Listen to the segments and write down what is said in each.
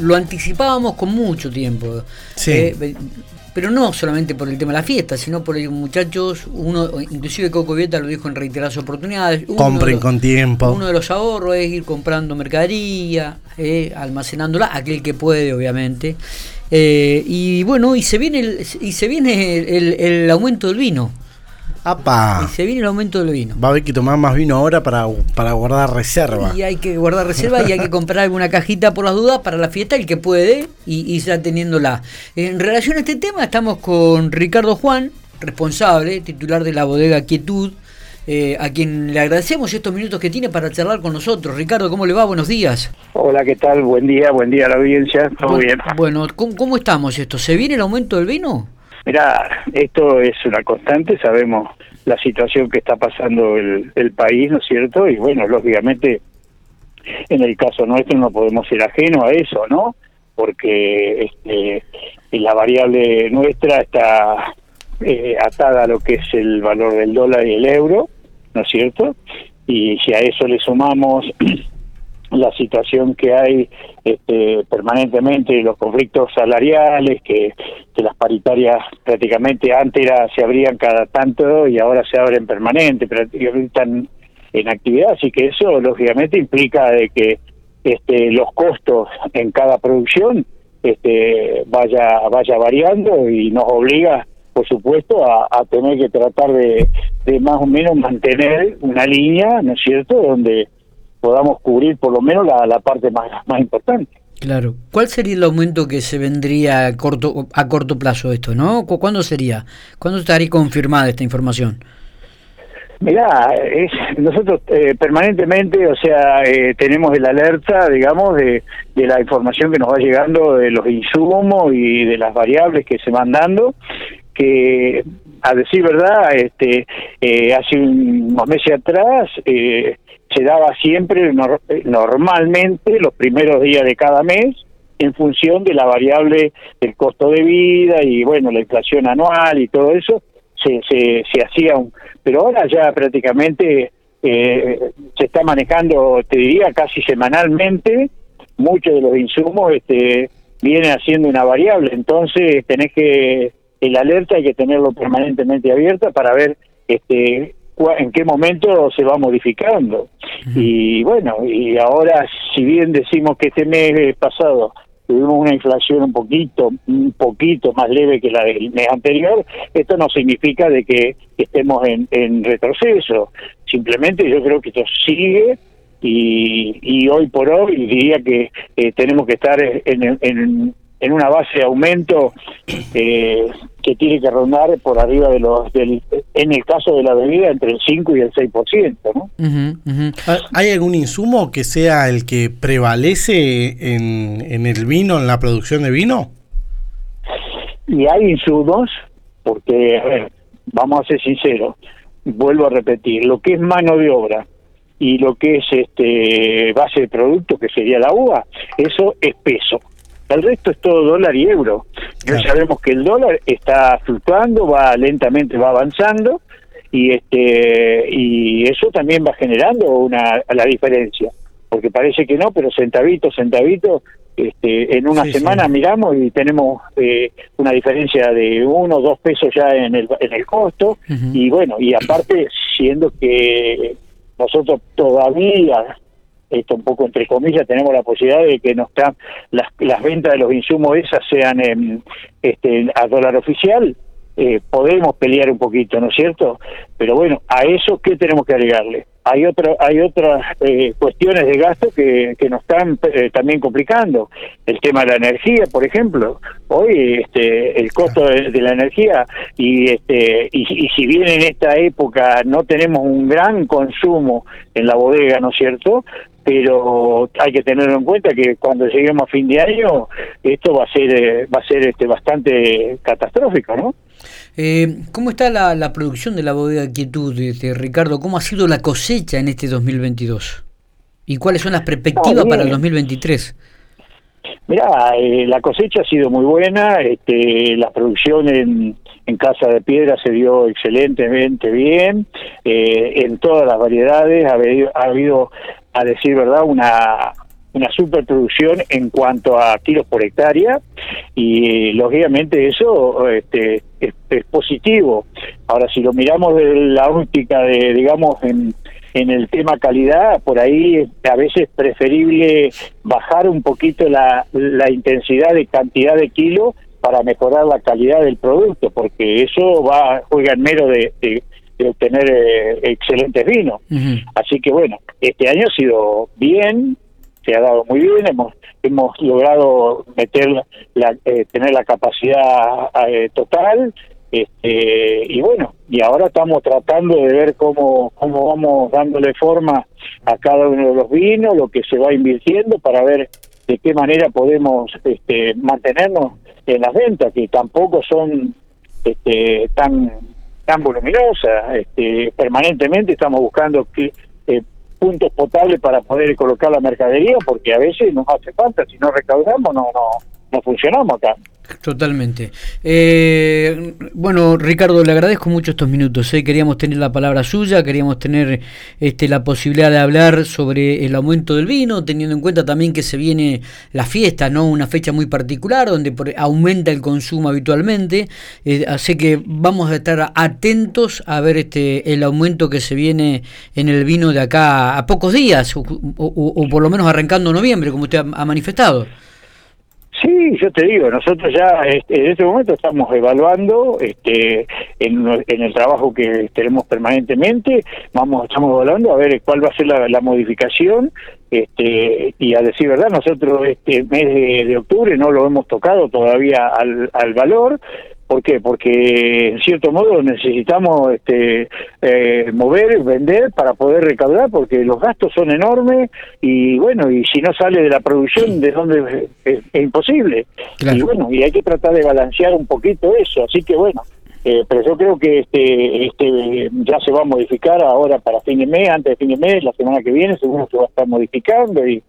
lo anticipábamos con mucho tiempo. Sí. Eh, pero no solamente por el tema de la fiesta, sino por el muchachos, uno, inclusive Coco Vieta lo dijo en reiteradas oportunidades. Compren los- con tiempo. Uno de los ahorros es ir comprando mercadería, eh, almacenándola, aquel que puede, obviamente. Eh, y bueno, y se viene el, y se viene el, el- el aumento del vino. ¡Apa! Y se viene el aumento del vino. Va a haber que tomar más vino ahora para, para guardar reserva. Y hay que guardar reserva y hay que comprar alguna cajita por las dudas para la fiesta, el que puede, y, y ya teniéndola. En relación a este tema, estamos con Ricardo Juan, responsable, titular de la bodega Quietud, eh, a quien le agradecemos estos minutos que tiene para charlar con nosotros. Ricardo, ¿cómo le va? Buenos días. Hola, ¿qué tal? Buen día, buen día a la audiencia. ¿Todo Bu- bien? Bueno, ¿cómo, cómo estamos esto? ¿Se viene el aumento del vino? Mira, esto es una constante, sabemos la situación que está pasando el, el país, ¿no es cierto? Y bueno, lógicamente, en el caso nuestro no podemos ser ajenos a eso, ¿no? Porque este, la variable nuestra está eh, atada a lo que es el valor del dólar y el euro, ¿no es cierto? Y si a eso le sumamos la situación que hay este, permanentemente, los conflictos salariales, que, las paritarias prácticamente antes era, se abrían cada tanto y ahora se abren permanente, prácticamente están en actividad, así que eso lógicamente implica de que este, los costos en cada producción este, vaya, vaya variando y nos obliga por supuesto, a, a tener que tratar de, de más o menos mantener una línea, ¿no es cierto?, donde podamos cubrir por lo menos la, la parte más, más importante. Claro. ¿Cuál sería el aumento que se vendría a corto, a corto plazo esto, no? ¿Cu- ¿Cuándo sería? ¿Cuándo estaría confirmada esta información? Mirá, es, nosotros eh, permanentemente, o sea, eh, tenemos el alerta, digamos, de, de la información que nos va llegando de los insumos y de las variables que se van dando, que a decir verdad, este, eh, hace unos meses atrás eh, se daba siempre, nor- normalmente, los primeros días de cada mes, en función de la variable del costo de vida y, bueno, la inflación anual y todo eso, se, se, se hacía un... Pero ahora ya prácticamente eh, se está manejando, te diría, casi semanalmente, muchos de los insumos este, vienen haciendo una variable, entonces tenés que, el alerta hay que tenerlo permanentemente abierta para ver este en qué momento se va modificando. Y bueno, y ahora si bien decimos que este mes pasado tuvimos una inflación un poquito, un poquito más leve que la del mes anterior, esto no significa de que estemos en, en retroceso. Simplemente yo creo que esto sigue y, y hoy por hoy diría que eh, tenemos que estar en, en, en una base de aumento eh, que tiene que rondar por arriba de los, del, en el caso de la bebida, entre el 5 y el 6%, ¿no? Ujú. ¿Hay algún insumo que sea el que prevalece en, en el vino, en la producción de vino? Y hay insumos, porque, a ver, vamos a ser sinceros, vuelvo a repetir, lo que es mano de obra y lo que es este base de producto, que sería la uva, eso es peso. El resto es todo dólar y euro. Ya Claro. sabemos que el dólar está fluctuando, va lentamente, va avanzando, y este y eso también va generando una la diferencia porque parece que no pero centavito centavito este en una Sí, semana sí. miramos y tenemos eh, una diferencia de uno o dos pesos ya en el en el costo y bueno y aparte siendo que nosotros todavía esto un poco entre comillas tenemos la posibilidad de que nos están las, las ventas de los insumos esas sean en, este a dólar oficial eh, podemos pelear un poquito, ¿no es cierto? Pero bueno, a eso qué tenemos que agregarle. Hay otra, hay otras eh, cuestiones de gasto que, que nos están eh, también complicando. El tema de la energía, por ejemplo. Hoy este, el costo de, de la energía y este y, y si bien en esta época no tenemos un gran consumo en la bodega, ¿no es cierto? Pero hay que tenerlo en cuenta que cuando lleguemos a fin de año esto va a ser eh, va a ser este bastante catastrófico, ¿no? Eh, ¿Cómo está la, la producción de la bodega Quietud, este, Ricardo? ¿Cómo ha sido la cosecha en este 2022? ¿Y cuáles son las perspectivas Ah, para el bien. 2023? Mira, eh, la cosecha ha sido muy buena, este, la producción en, en Casa de Piedra se dio excelentemente bien, eh, en todas las variedades ha habido, ha habido, a decir verdad, una una superproducción en cuanto a kilos por hectárea y lógicamente eso este, es, positivo. Ahora, si lo miramos de la óptica de, digamos, en, en el tema calidad, por ahí a veces es preferible bajar un poquito la, la intensidad de cantidad de kilos para mejorar la calidad del producto, porque eso va juega en mero de, de, obtener eh, excelentes vinos. Así que bueno, este año ha sido bien, se ha dado muy bien, hemos hemos logrado meter la, eh, tener la capacidad eh, total este, y bueno y ahora estamos tratando de ver cómo cómo vamos dándole forma a cada uno de los vinos lo que se va invirtiendo para ver de qué manera podemos este, mantenernos en las ventas que tampoco son este, tan tan voluminosas este, permanentemente estamos buscando que eh, puntos potables para poder colocar la mercadería, porque a veces nos hace falta, si no recaudamos no, no, no funcionamos acá. Totalmente. Eh, bueno, Ricardo, le agradezco mucho estos minutos. ¿eh? Queríamos tener la palabra suya, queríamos tener este, la posibilidad de hablar sobre el aumento del vino, teniendo en cuenta también que se viene la fiesta, ¿no? Una fecha muy particular donde aumenta el consumo habitualmente. Eh, así que vamos a estar atentos a ver este el aumento que se viene en el vino de acá a pocos días, o, o por lo menos arrancando noviembre, como usted ha manifestado. Sí, yo te digo, nosotros ya este, en este momento estamos evaluando este, en, el trabajo que tenemos permanentemente, vamos estamos evaluando a ver cuál va a ser la, modificación este, y a decir verdad, nosotros este mes de, octubre no lo hemos tocado todavía al, al valor, ¿Por qué? Porque en cierto modo necesitamos este, eh, mover, vender para poder recaudar, porque los gastos son enormes y bueno, y si no sale de la producción, ¿de dónde es, imposible? Y bueno, y hay que tratar de balancear un poquito eso, así que bueno. Eh, pero yo creo que este, este ya se va a modificar ahora para fin de mes, antes de fin de mes, la semana que viene seguro se va a estar modificando y,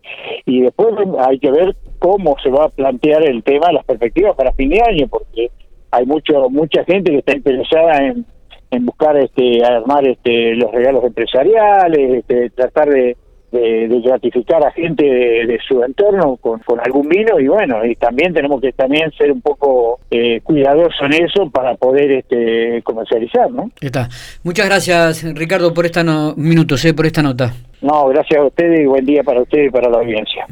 y después hay que ver cómo se va a plantear el tema, las perspectivas para fin de año, porque hay mucho mucha gente que está interesada en, en buscar este armar este los regalos empresariales este, tratar de, de, gratificar a gente de, su entorno con, con, algún vino. Y bueno y también tenemos que también ser un poco eh, cuidadosos en eso para poder este comercializar no está. Muchas gracias Ricardo por esta no, minutos eh, por esta nota. No gracias a ustedes y buen día para ustedes y para la audiencia